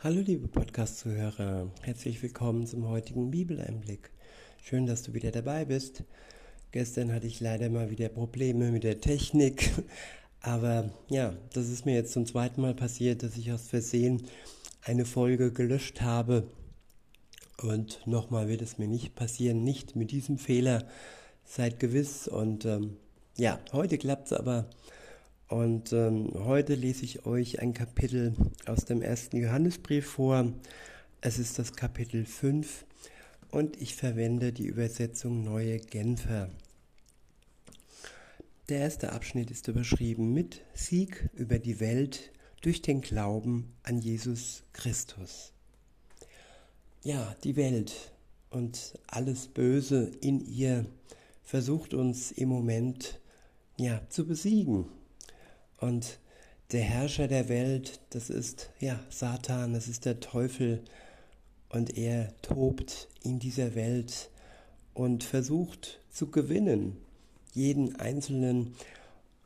Hallo liebe Podcast-Zuhörer, herzlich willkommen zum heutigen Bibeleinblick. Schön, dass du wieder dabei bist. Gestern hatte ich leider mal wieder Probleme mit der Technik, aber ja, das ist mir jetzt zum zweiten Mal passiert, dass ich aus Versehen eine Folge gelöscht habe. Und nochmal wird es mir nicht passieren, nicht mit diesem Fehler. Seid gewiss und ähm, ja, heute klappt es aber und ähm, heute lese ich euch ein Kapitel aus dem ersten Johannesbrief vor. Es ist das Kapitel 5 und ich verwende die Übersetzung Neue Genfer. Der erste Abschnitt ist überschrieben mit Sieg über die Welt durch den Glauben an Jesus Christus. Ja, die Welt und alles Böse in ihr versucht uns im Moment ja zu besiegen und der Herrscher der Welt, das ist ja Satan, das ist der Teufel. Und er tobt in dieser Welt und versucht zu gewinnen, jeden Einzelnen.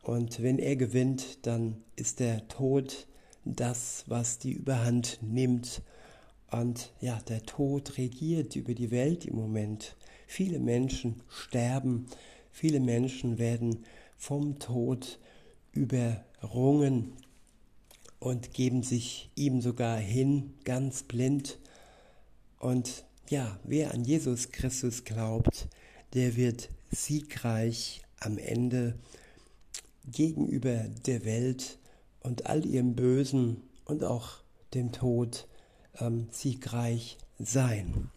Und wenn er gewinnt, dann ist der Tod das, was die Überhand nimmt. Und ja, der Tod regiert über die Welt im Moment. Viele Menschen sterben, viele Menschen werden vom Tod überrungen und geben sich ihm sogar hin, ganz blind. Und ja, wer an Jesus Christus glaubt, der wird siegreich am Ende gegenüber der Welt und all ihrem Bösen und auch dem Tod ähm, siegreich sein.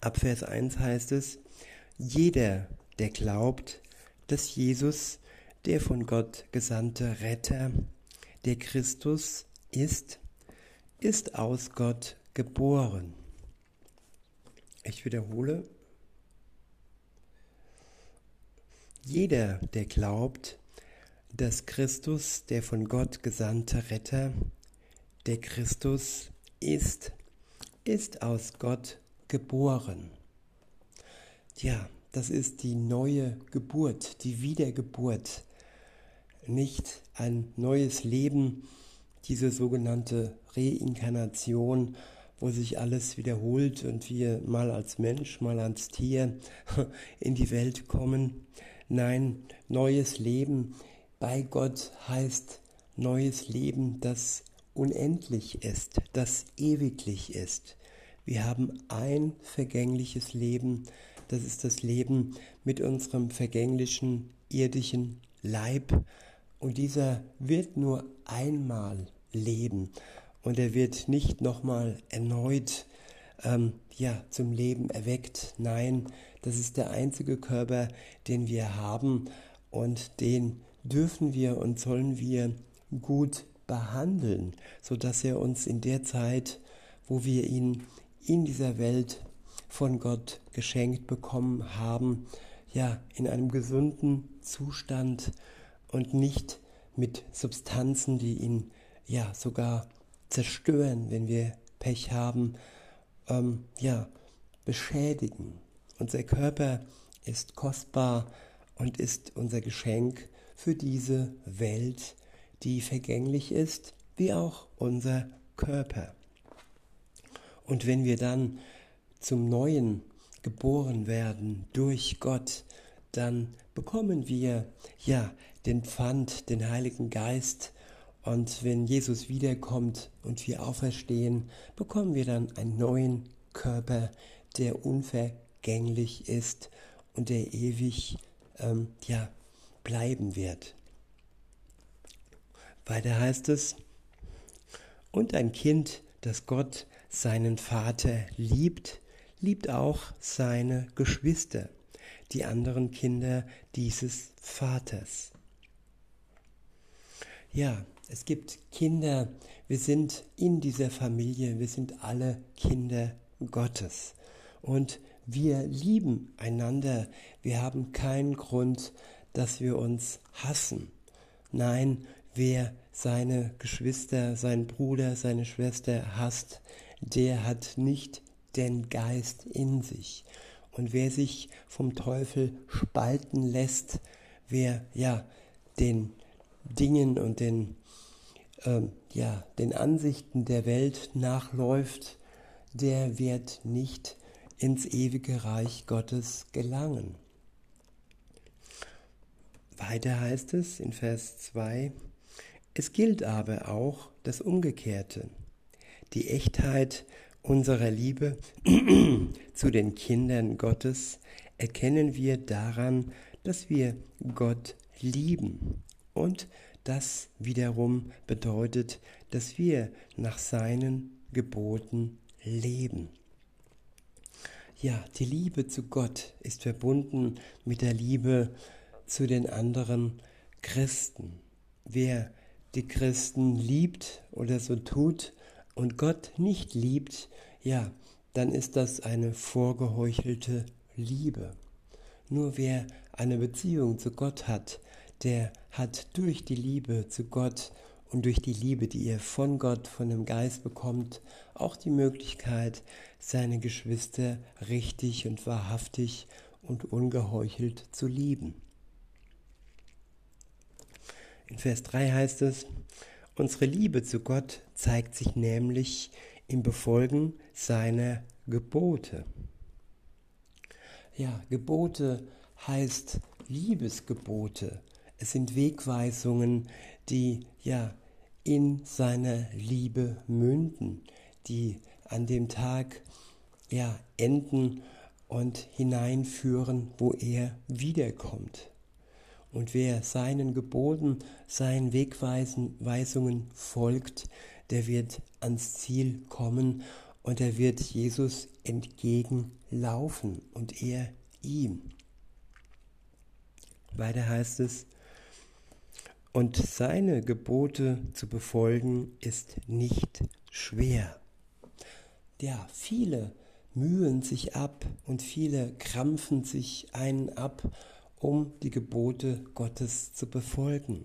Ab Vers 1 heißt es, jeder, der glaubt, dass Jesus der von Gott gesandte Retter, der Christus ist, ist aus Gott geboren. Ich wiederhole, jeder, der glaubt, dass Christus, der von Gott gesandte Retter, der Christus ist, ist aus Gott geboren. Ja, das ist die neue Geburt, die Wiedergeburt nicht ein neues Leben, diese sogenannte Reinkarnation, wo sich alles wiederholt und wir mal als Mensch, mal als Tier in die Welt kommen. Nein, neues Leben bei Gott heißt neues Leben, das unendlich ist, das ewiglich ist. Wir haben ein vergängliches Leben, das ist das Leben mit unserem vergänglichen irdischen Leib, und dieser wird nur einmal leben und er wird nicht nochmal erneut ähm, ja, zum Leben erweckt. Nein, das ist der einzige Körper, den wir haben und den dürfen wir und sollen wir gut behandeln, sodass er uns in der Zeit, wo wir ihn in dieser Welt von Gott geschenkt bekommen haben, ja, in einem gesunden Zustand und nicht mit Substanzen, die ihn ja sogar zerstören, wenn wir Pech haben, ähm, ja, beschädigen. Unser Körper ist kostbar und ist unser Geschenk für diese Welt, die vergänglich ist, wie auch unser Körper. Und wenn wir dann zum Neuen geboren werden durch Gott, dann bekommen wir ja den Pfand, den Heiligen Geist. Und wenn Jesus wiederkommt und wir auferstehen, bekommen wir dann einen neuen Körper, der unvergänglich ist und der ewig ähm, ja, bleiben wird. Weiter heißt es, und ein Kind, das Gott seinen Vater liebt, liebt auch seine Geschwister die anderen Kinder dieses Vaters. Ja, es gibt Kinder, wir sind in dieser Familie, wir sind alle Kinder Gottes. Und wir lieben einander. Wir haben keinen Grund, dass wir uns hassen. Nein, wer seine Geschwister, seinen Bruder, seine Schwester hasst, der hat nicht den Geist in sich. Und wer sich vom Teufel spalten lässt, wer ja den Dingen und den ähm, ja, den Ansichten der Welt nachläuft, der wird nicht ins ewige Reich Gottes gelangen. Weiter heißt es in Vers 2, es gilt aber auch das Umgekehrte. Die Echtheit unserer Liebe zu den Kindern Gottes erkennen wir daran, dass wir Gott lieben. Und das wiederum bedeutet, dass wir nach seinen Geboten leben. Ja, die Liebe zu Gott ist verbunden mit der Liebe zu den anderen Christen. Wer die Christen liebt oder so tut und Gott nicht liebt, ja, dann ist das eine vorgeheuchelte Liebe. Nur wer eine Beziehung zu Gott hat, der hat durch die Liebe zu Gott und durch die Liebe, die er von Gott, von dem Geist bekommt, auch die Möglichkeit, seine Geschwister richtig und wahrhaftig und ungeheuchelt zu lieben. In Vers 3 heißt es, unsere Liebe zu Gott zeigt sich nämlich im Befolgen seiner Gebote. Ja, Gebote heißt Liebesgebote. Es sind Wegweisungen, die ja in seiner Liebe münden, die an dem Tag ja enden und hineinführen, wo er wiederkommt. Und wer seinen Geboten, seinen Wegweisungen folgt, der wird ans Ziel kommen und er wird Jesus entgegenlaufen und er ihm. Weiter heißt es, und seine Gebote zu befolgen ist nicht schwer. Ja, viele mühen sich ab und viele krampfen sich einen ab um die Gebote Gottes zu befolgen.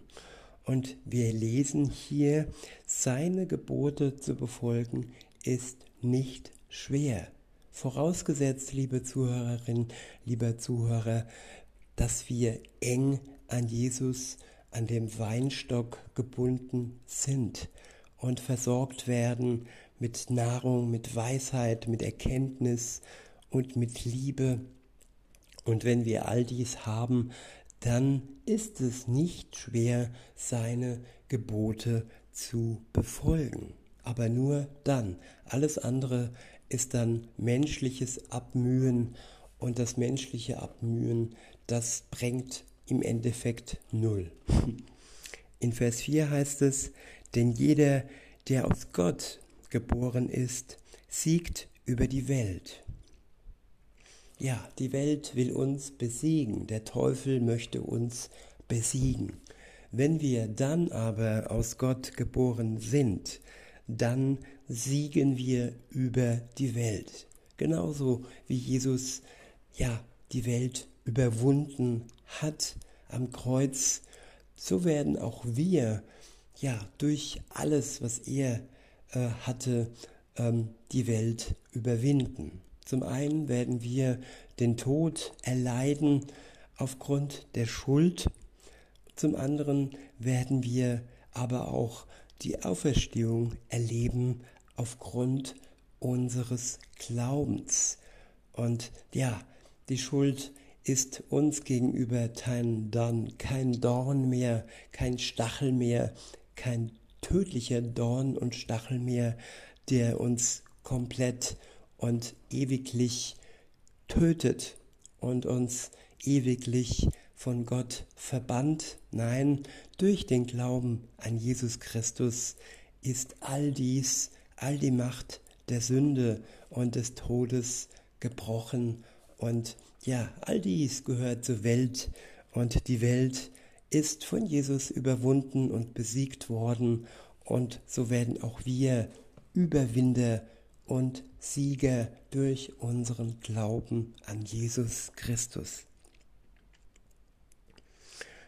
Und wir lesen hier, seine Gebote zu befolgen ist nicht schwer. Vorausgesetzt, liebe Zuhörerin, lieber Zuhörer, dass wir eng an Jesus, an dem Weinstock gebunden sind und versorgt werden mit Nahrung, mit Weisheit, mit Erkenntnis und mit Liebe und wenn wir all dies haben, dann ist es nicht schwer, seine Gebote zu befolgen. Aber nur dann. Alles andere ist dann menschliches Abmühen und das menschliche Abmühen, das bringt im Endeffekt null. In Vers 4 heißt es, denn jeder, der aus Gott geboren ist, siegt über die Welt. Ja, die Welt will uns besiegen, der Teufel möchte uns besiegen. Wenn wir dann aber aus Gott geboren sind, dann siegen wir über die Welt. Genauso wie Jesus ja die Welt überwunden hat am Kreuz, so werden auch wir ja durch alles, was er äh, hatte, ähm, die Welt überwinden. Zum einen werden wir den Tod erleiden aufgrund der Schuld. Zum anderen werden wir aber auch die Auferstehung erleben aufgrund unseres Glaubens. Und ja, die Schuld ist uns gegenüber kein Dorn, kein Dorn mehr, kein Stachel mehr, kein tödlicher Dorn und Stachel mehr, der uns komplett und ewiglich tötet und uns ewiglich von Gott verbannt. Nein, durch den Glauben an Jesus Christus ist all dies, all die Macht der Sünde und des Todes gebrochen. Und ja, all dies gehört zur Welt und die Welt ist von Jesus überwunden und besiegt worden. Und so werden auch wir Überwinder und Sieger durch unseren Glauben an Jesus Christus.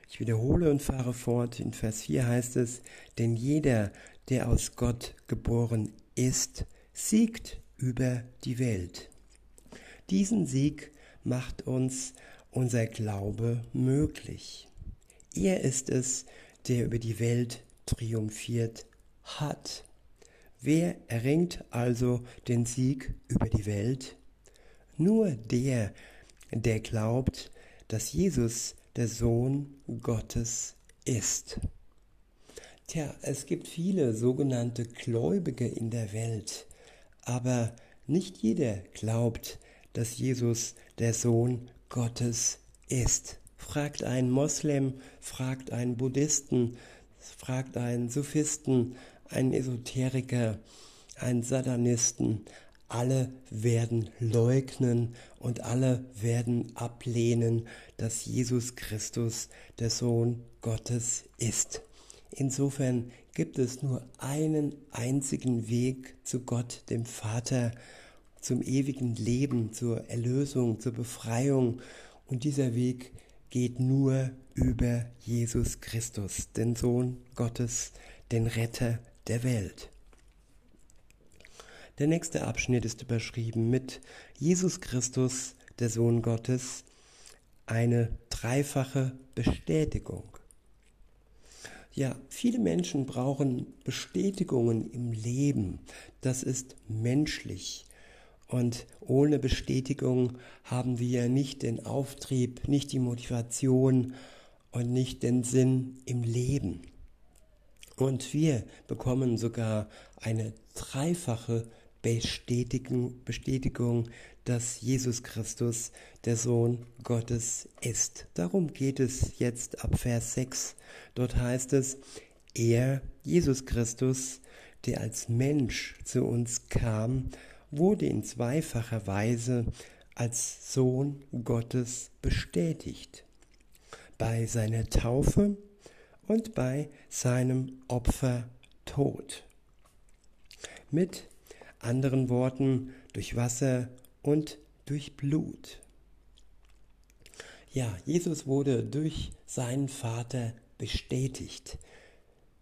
Ich wiederhole und fahre fort. In Vers 4 heißt es, denn jeder, der aus Gott geboren ist, siegt über die Welt. Diesen Sieg macht uns unser Glaube möglich. Er ist es, der über die Welt triumphiert hat. Wer erringt also den Sieg über die Welt? Nur der, der glaubt, dass Jesus der Sohn Gottes ist. Tja, es gibt viele sogenannte Gläubige in der Welt, aber nicht jeder glaubt, dass Jesus der Sohn Gottes ist. Fragt einen Moslem, fragt einen Buddhisten, fragt einen Sophisten, einen Esoteriker, einen Satanisten, alle werden leugnen und alle werden ablehnen, dass Jesus Christus der Sohn Gottes ist. Insofern gibt es nur einen einzigen Weg zu Gott, dem Vater, zum ewigen Leben, zur Erlösung, zur Befreiung. Und dieser Weg geht nur über Jesus Christus, den Sohn Gottes, den Retter der Welt. Der nächste Abschnitt ist überschrieben mit Jesus Christus, der Sohn Gottes, eine dreifache Bestätigung. Ja, viele Menschen brauchen Bestätigungen im Leben. Das ist menschlich. Und ohne Bestätigung haben wir nicht den Auftrieb, nicht die Motivation und nicht den Sinn im Leben. Und wir bekommen sogar eine dreifache Bestätigung, Bestätigung, dass Jesus Christus der Sohn Gottes ist. Darum geht es jetzt ab Vers 6. Dort heißt es, er, Jesus Christus, der als Mensch zu uns kam, wurde in zweifacher Weise als Sohn Gottes bestätigt. Bei seiner Taufe und bei seinem Opfertod. Mit anderen Worten, durch Wasser und durch Blut. Ja, Jesus wurde durch seinen Vater bestätigt.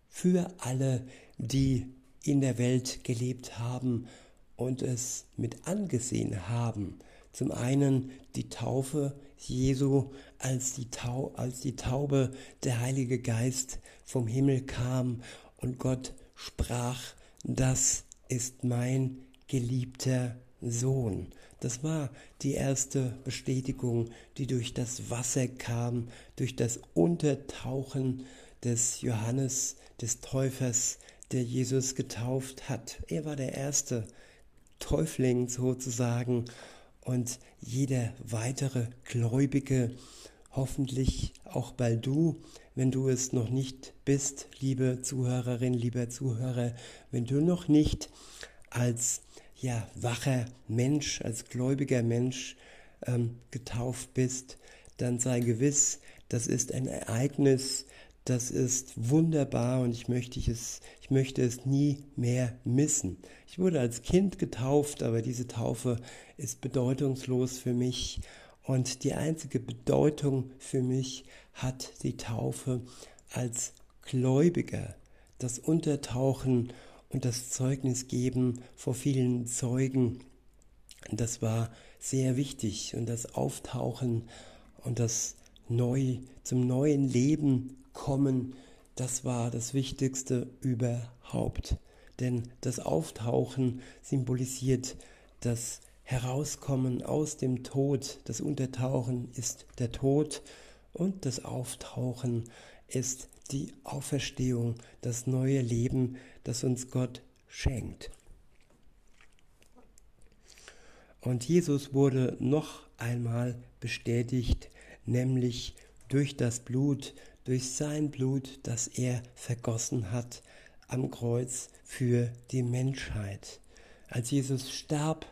Für alle, die in der Welt gelebt haben und es mit angesehen haben. Zum einen die Taufe Jesu, als die, Tau als die Taube, der Heilige Geist vom Himmel kam und Gott sprach, das ist mein geliebter Sohn. Das war die erste Bestätigung, die durch das Wasser kam, durch das Untertauchen des Johannes, des Täufers, der Jesus getauft hat. Er war der erste Täufling sozusagen und jeder weitere Gläubige, hoffentlich auch bald du, wenn du es noch nicht bist, liebe Zuhörerin, lieber Zuhörer, wenn du noch nicht als ja, wacher Mensch, als gläubiger Mensch ähm, getauft bist, dann sei gewiss, das ist ein Ereignis, das ist wunderbar und ich möchte es, ich möchte es nie mehr missen. Ich wurde als Kind getauft, aber diese Taufe ist bedeutungslos für mich und die einzige Bedeutung für mich hat die Taufe als Gläubiger, das Untertauchen und das Zeugnis geben vor vielen Zeugen. Das war sehr wichtig und das Auftauchen und das neu zum neuen Leben kommen, das war das Wichtigste überhaupt. Denn das Auftauchen symbolisiert das Herauskommen aus dem Tod. Das Untertauchen ist der Tod und das Auftauchen ist die Auferstehung, das neue Leben, das uns Gott schenkt. Und Jesus wurde noch einmal bestätigt, nämlich durch das Blut, durch sein Blut, das er vergossen hat am Kreuz für die Menschheit. Als Jesus starb,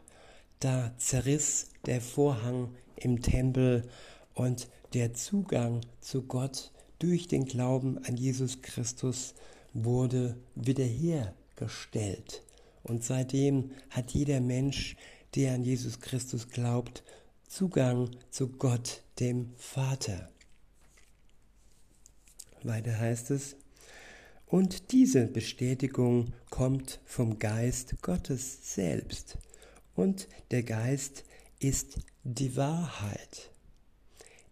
da zerriss der Vorhang im Tempel und der Zugang zu Gott durch den Glauben an Jesus Christus wurde wiederhergestellt. Und seitdem hat jeder Mensch, der an Jesus Christus glaubt, Zugang zu Gott, dem Vater. Weiter heißt es, und diese Bestätigung kommt vom Geist Gottes selbst. Und der Geist ist die Wahrheit.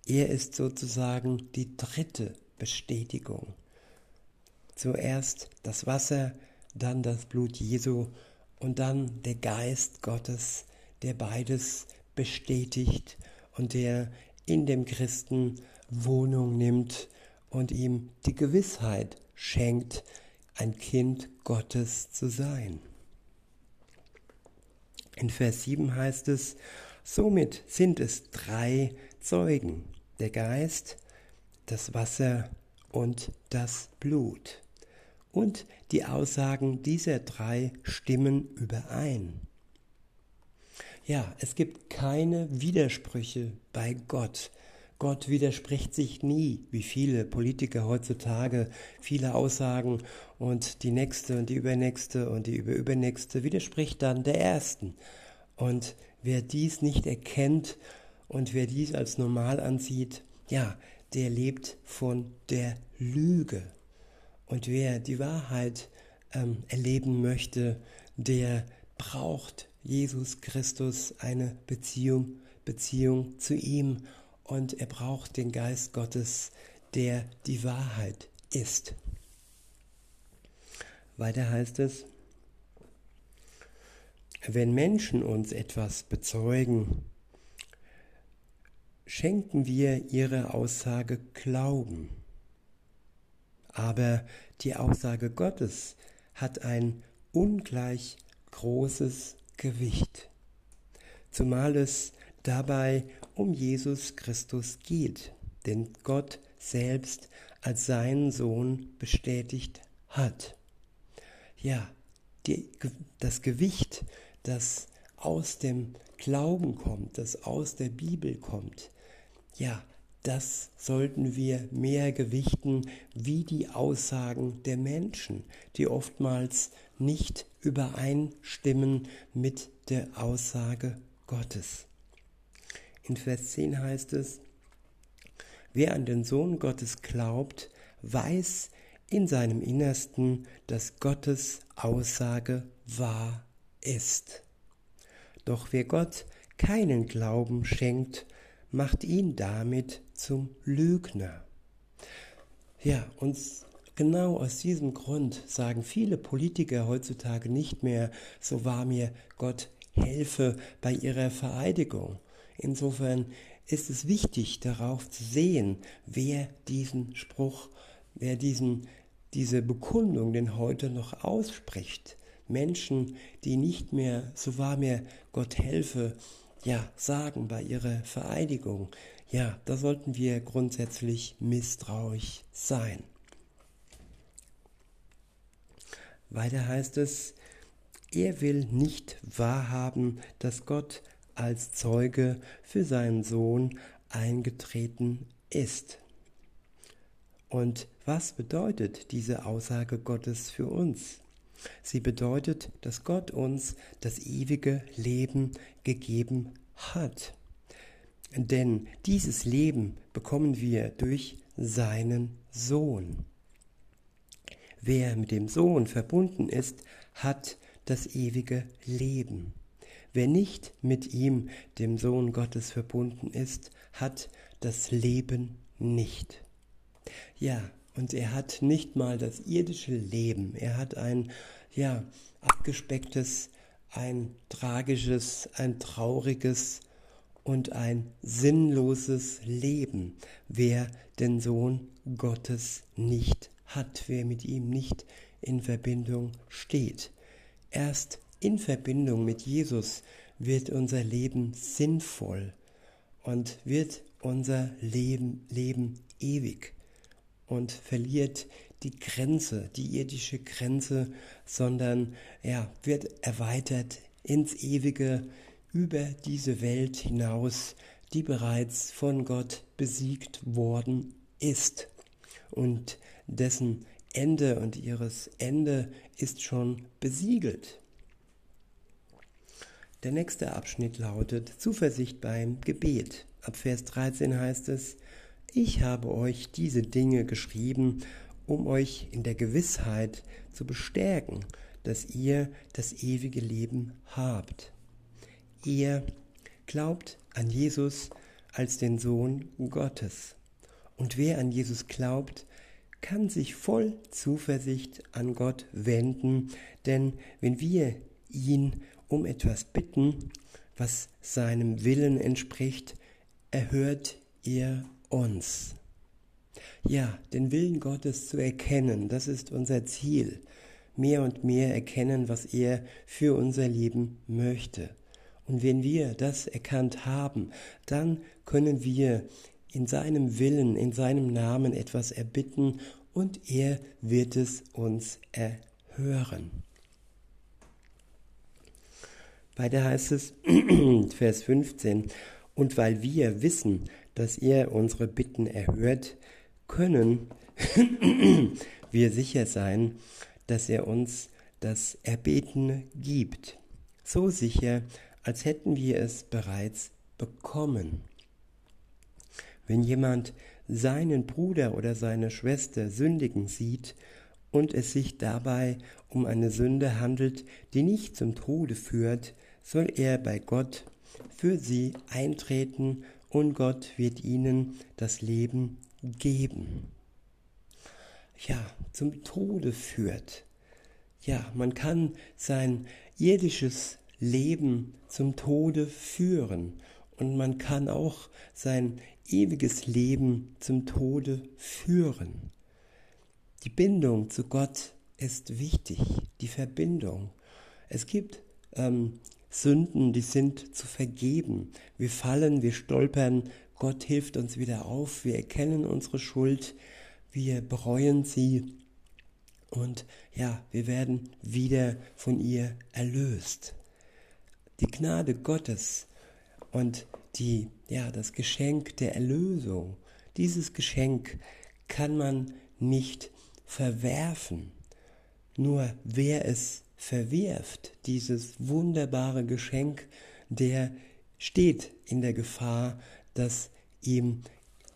Er ist sozusagen die dritte Bestätigung. Zuerst das Wasser, dann das Blut Jesu und dann der Geist Gottes, der beides bestätigt und der in dem Christen Wohnung nimmt und ihm die Gewissheit schenkt, ein Kind Gottes zu sein. In Vers 7 heißt es, somit sind es drei Zeugen, der Geist, das Wasser und das Blut. Und die Aussagen dieser drei stimmen überein. Ja, es gibt keine Widersprüche bei Gott. Gott widerspricht sich nie, wie viele Politiker heutzutage viele Aussagen und die nächste und die übernächste und die überübernächste widerspricht dann der ersten. Und wer dies nicht erkennt und wer dies als normal ansieht, ja, der lebt von der Lüge. Und wer die Wahrheit ähm, erleben möchte, der braucht Jesus Christus eine Beziehung, Beziehung zu ihm und er braucht den Geist Gottes, der die Wahrheit ist. Weiter heißt es, wenn Menschen uns etwas bezeugen, schenken wir ihre Aussage Glauben. Aber die Aussage Gottes hat ein ungleich großes Gewicht, zumal es dabei um Jesus Christus geht, den Gott selbst als seinen Sohn bestätigt hat. Ja, die, das Gewicht, das aus dem Glauben kommt, das aus der Bibel kommt, ja, das sollten wir mehr gewichten wie die Aussagen der Menschen, die oftmals nicht übereinstimmen mit der Aussage Gottes. In Vers 10 heißt es, wer an den Sohn Gottes glaubt, weiß in seinem Innersten, dass Gottes Aussage wahr ist. Doch wer Gott keinen Glauben schenkt, macht ihn damit zum Lügner. Ja, und genau aus diesem Grund sagen viele Politiker heutzutage nicht mehr, so wahr mir Gott helfe bei ihrer Vereidigung. Insofern ist es wichtig, darauf zu sehen, wer diesen Spruch, wer diesen, diese Bekundung denn heute noch ausspricht. Menschen, die nicht mehr, so wahr mir Gott helfe, ja, sagen bei ihrer Vereidigung. Ja, da sollten wir grundsätzlich misstrauisch sein. Weiter heißt es, er will nicht wahrhaben, dass Gott als Zeuge für seinen Sohn eingetreten ist. Und was bedeutet diese Aussage Gottes für uns? Sie bedeutet, dass Gott uns das ewige Leben gegeben hat. Denn dieses Leben bekommen wir durch seinen Sohn. Wer mit dem Sohn verbunden ist, hat das ewige Leben. Wer nicht mit ihm, dem Sohn Gottes, verbunden ist, hat das Leben nicht. Ja, und er hat nicht mal das irdische Leben. Er hat ein, ja, abgespecktes, ein tragisches, ein trauriges und ein sinnloses Leben, wer den Sohn Gottes nicht hat, wer mit ihm nicht in Verbindung steht. Erst in Verbindung mit Jesus wird unser Leben sinnvoll und wird unser Leben, Leben ewig und verliert die Grenze, die irdische Grenze, sondern ja, wird erweitert ins Ewige über diese Welt hinaus, die bereits von Gott besiegt worden ist und dessen Ende und ihres Ende ist schon besiegelt. Der nächste Abschnitt lautet Zuversicht beim Gebet. Ab Vers 13 heißt es, ich habe euch diese Dinge geschrieben, um euch in der Gewissheit zu bestärken, dass ihr das ewige Leben habt. Ihr glaubt an Jesus als den Sohn Gottes. Und wer an Jesus glaubt, kann sich voll Zuversicht an Gott wenden, denn wenn wir ihn um etwas bitten, was seinem Willen entspricht, erhört er uns. Ja, den Willen Gottes zu erkennen, das ist unser Ziel. Mehr und mehr erkennen, was er für unser Leben möchte. Und wenn wir das erkannt haben, dann können wir in seinem Willen, in seinem Namen etwas erbitten und er wird es uns erhören. Weiter heißt es, Vers 15, und weil wir wissen, dass er unsere Bitten erhört, können wir sicher sein, dass er uns das Erbetene gibt. So sicher, als hätten wir es bereits bekommen. Wenn jemand seinen Bruder oder seine Schwester sündigen sieht und es sich dabei um eine Sünde handelt, die nicht zum Tode führt, soll er bei Gott für sie eintreten und Gott wird ihnen das Leben geben. Ja, zum Tode führt. Ja, man kann sein irdisches Leben zum Tode führen und man kann auch sein ewiges Leben zum Tode führen. Die Bindung zu Gott ist wichtig, die Verbindung. Es gibt ähm, Sünden, die sind zu vergeben. Wir fallen, wir stolpern, Gott hilft uns wieder auf, wir erkennen unsere Schuld, wir bereuen sie und ja, wir werden wieder von ihr erlöst. Die Gnade Gottes und die, ja, das Geschenk der Erlösung, dieses Geschenk kann man nicht verwerfen. Nur wer es verwirft, dieses wunderbare Geschenk, der steht in der Gefahr, dass ihm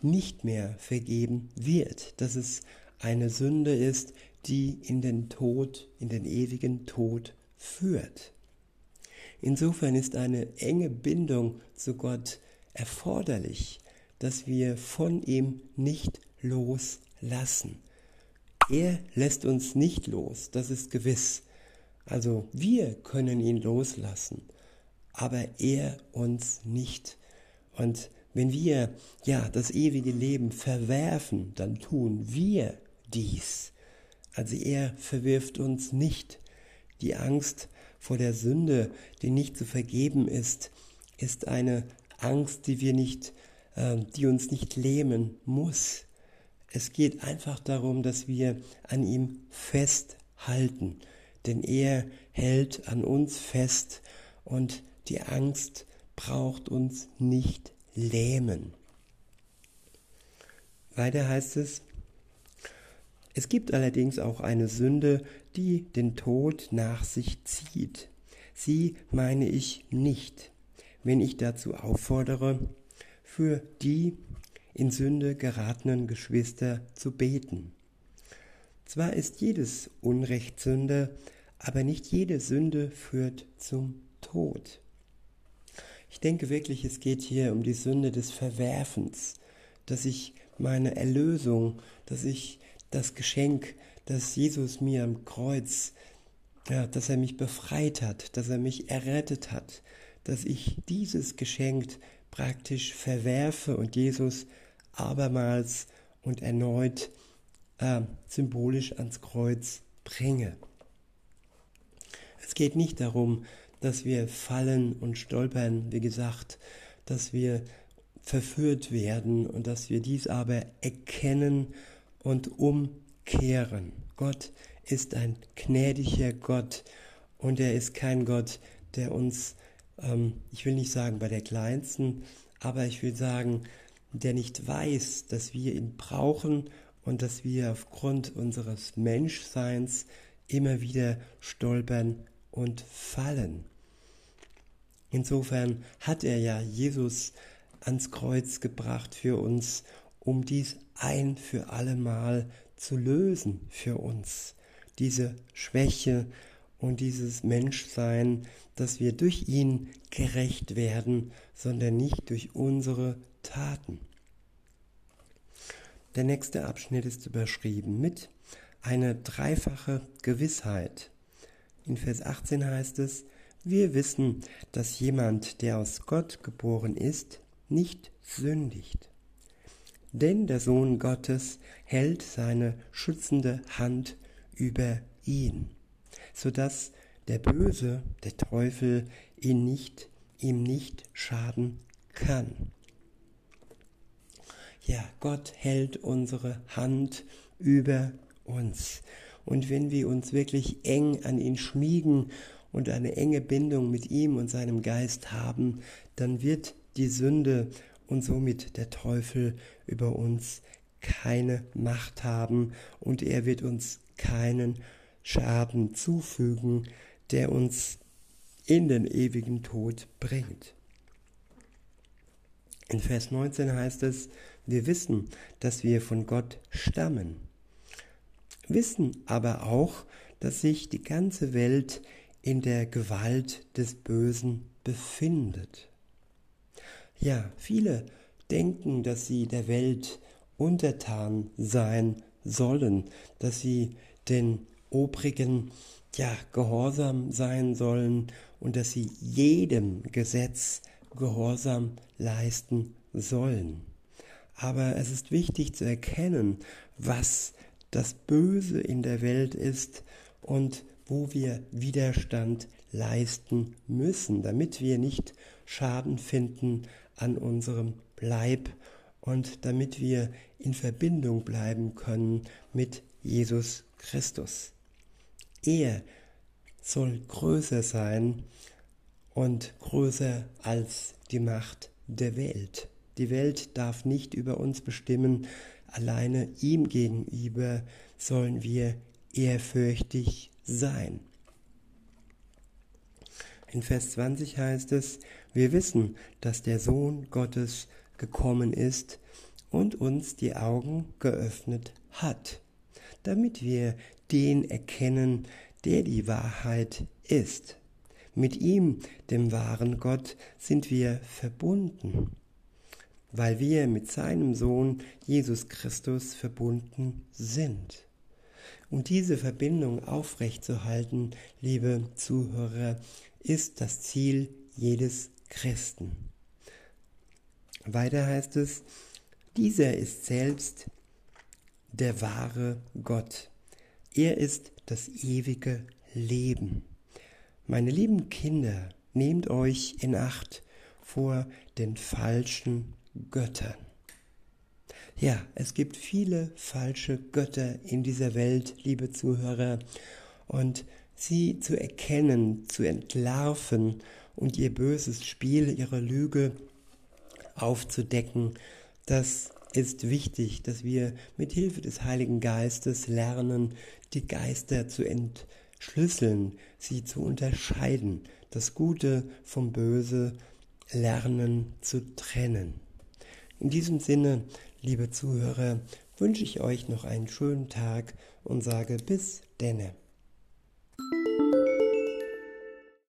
nicht mehr vergeben wird, dass es eine Sünde ist, die in den Tod, in den ewigen Tod führt. Insofern ist eine enge Bindung zu Gott erforderlich, dass wir von ihm nicht loslassen. Er lässt uns nicht los, das ist gewiss. Also wir können ihn loslassen, aber er uns nicht. Und wenn wir ja das ewige Leben verwerfen, dann tun wir dies. Also er verwirft uns nicht. Die Angst vor der Sünde, die nicht zu vergeben ist, ist eine Angst, die wir nicht, äh, die uns nicht lähmen muss. Es geht einfach darum, dass wir an ihm festhalten denn er hält an uns fest und die Angst braucht uns nicht lähmen. Weiter heißt es, es gibt allerdings auch eine Sünde, die den Tod nach sich zieht. Sie meine ich nicht, wenn ich dazu auffordere, für die in Sünde geratenen Geschwister zu beten. Zwar ist jedes Unrecht Sünde, aber nicht jede Sünde führt zum Tod. Ich denke wirklich, es geht hier um die Sünde des Verwerfens, dass ich meine Erlösung, dass ich das Geschenk, das Jesus mir am Kreuz, ja, dass er mich befreit hat, dass er mich errettet hat, dass ich dieses Geschenk praktisch verwerfe und Jesus abermals und erneut äh, symbolisch ans Kreuz bringe. Es geht nicht darum, dass wir fallen und stolpern, wie gesagt, dass wir verführt werden und dass wir dies aber erkennen und umkehren. Gott ist ein gnädiger Gott und er ist kein Gott, der uns, ähm, ich will nicht sagen bei der kleinsten, aber ich will sagen, der nicht weiß, dass wir ihn brauchen und dass wir aufgrund unseres Menschseins immer wieder stolpern und fallen. Insofern hat er ja Jesus ans Kreuz gebracht für uns, um dies ein für allemal zu lösen für uns. Diese Schwäche und dieses Menschsein, dass wir durch ihn gerecht werden, sondern nicht durch unsere Taten. Der nächste Abschnitt ist überschrieben mit eine dreifache Gewissheit. In Vers 18 heißt es, wir wissen, dass jemand, der aus Gott geboren ist, nicht sündigt. Denn der Sohn Gottes hält seine schützende Hand über ihn, sodass der Böse, der Teufel, ihn nicht, ihm nicht schaden kann. Ja, Gott hält unsere Hand über uns. Und wenn wir uns wirklich eng an ihn schmiegen und eine enge Bindung mit ihm und seinem Geist haben, dann wird die Sünde und somit der Teufel über uns keine Macht haben und er wird uns keinen Schaden zufügen, der uns in den ewigen Tod bringt. In Vers 19 heißt es, wir wissen, dass wir von Gott stammen, wissen aber auch, dass sich die ganze Welt in der Gewalt des Bösen befindet. Ja, viele denken, dass sie der Welt untertan sein sollen, dass sie den Obrigen ja gehorsam sein sollen und dass sie jedem Gesetz Gehorsam leisten sollen. Aber es ist wichtig zu erkennen, was das Böse in der Welt ist und wo wir Widerstand leisten müssen, damit wir nicht Schaden finden an unserem Leib und damit wir in Verbindung bleiben können mit Jesus Christus. Er soll größer sein und größer als die Macht der Welt. Die Welt darf nicht über uns bestimmen, alleine ihm gegenüber sollen wir ehrfürchtig sein. In Vers 20 heißt es, wir wissen, dass der Sohn Gottes gekommen ist und uns die Augen geöffnet hat, damit wir den erkennen, der die Wahrheit ist. Mit ihm, dem wahren Gott, sind wir verbunden, weil wir mit seinem Sohn Jesus Christus verbunden sind. Und diese Verbindung aufrechtzuerhalten, liebe Zuhörer, ist das Ziel jedes Christen. Weiter heißt es, dieser ist selbst der wahre Gott. Er ist das ewige Leben. Meine lieben Kinder, nehmt euch in Acht vor den falschen Göttern. Ja, es gibt viele falsche Götter in dieser Welt, liebe Zuhörer, und sie zu erkennen, zu entlarven und ihr böses Spiel, ihre Lüge aufzudecken, das ist wichtig, dass wir mit Hilfe des Heiligen Geistes lernen, die Geister zu entschlüsseln, sie zu unterscheiden, das Gute vom Böse lernen zu trennen. In diesem Sinne, liebe Zuhörer, wünsche ich euch noch einen schönen Tag und sage bis denne.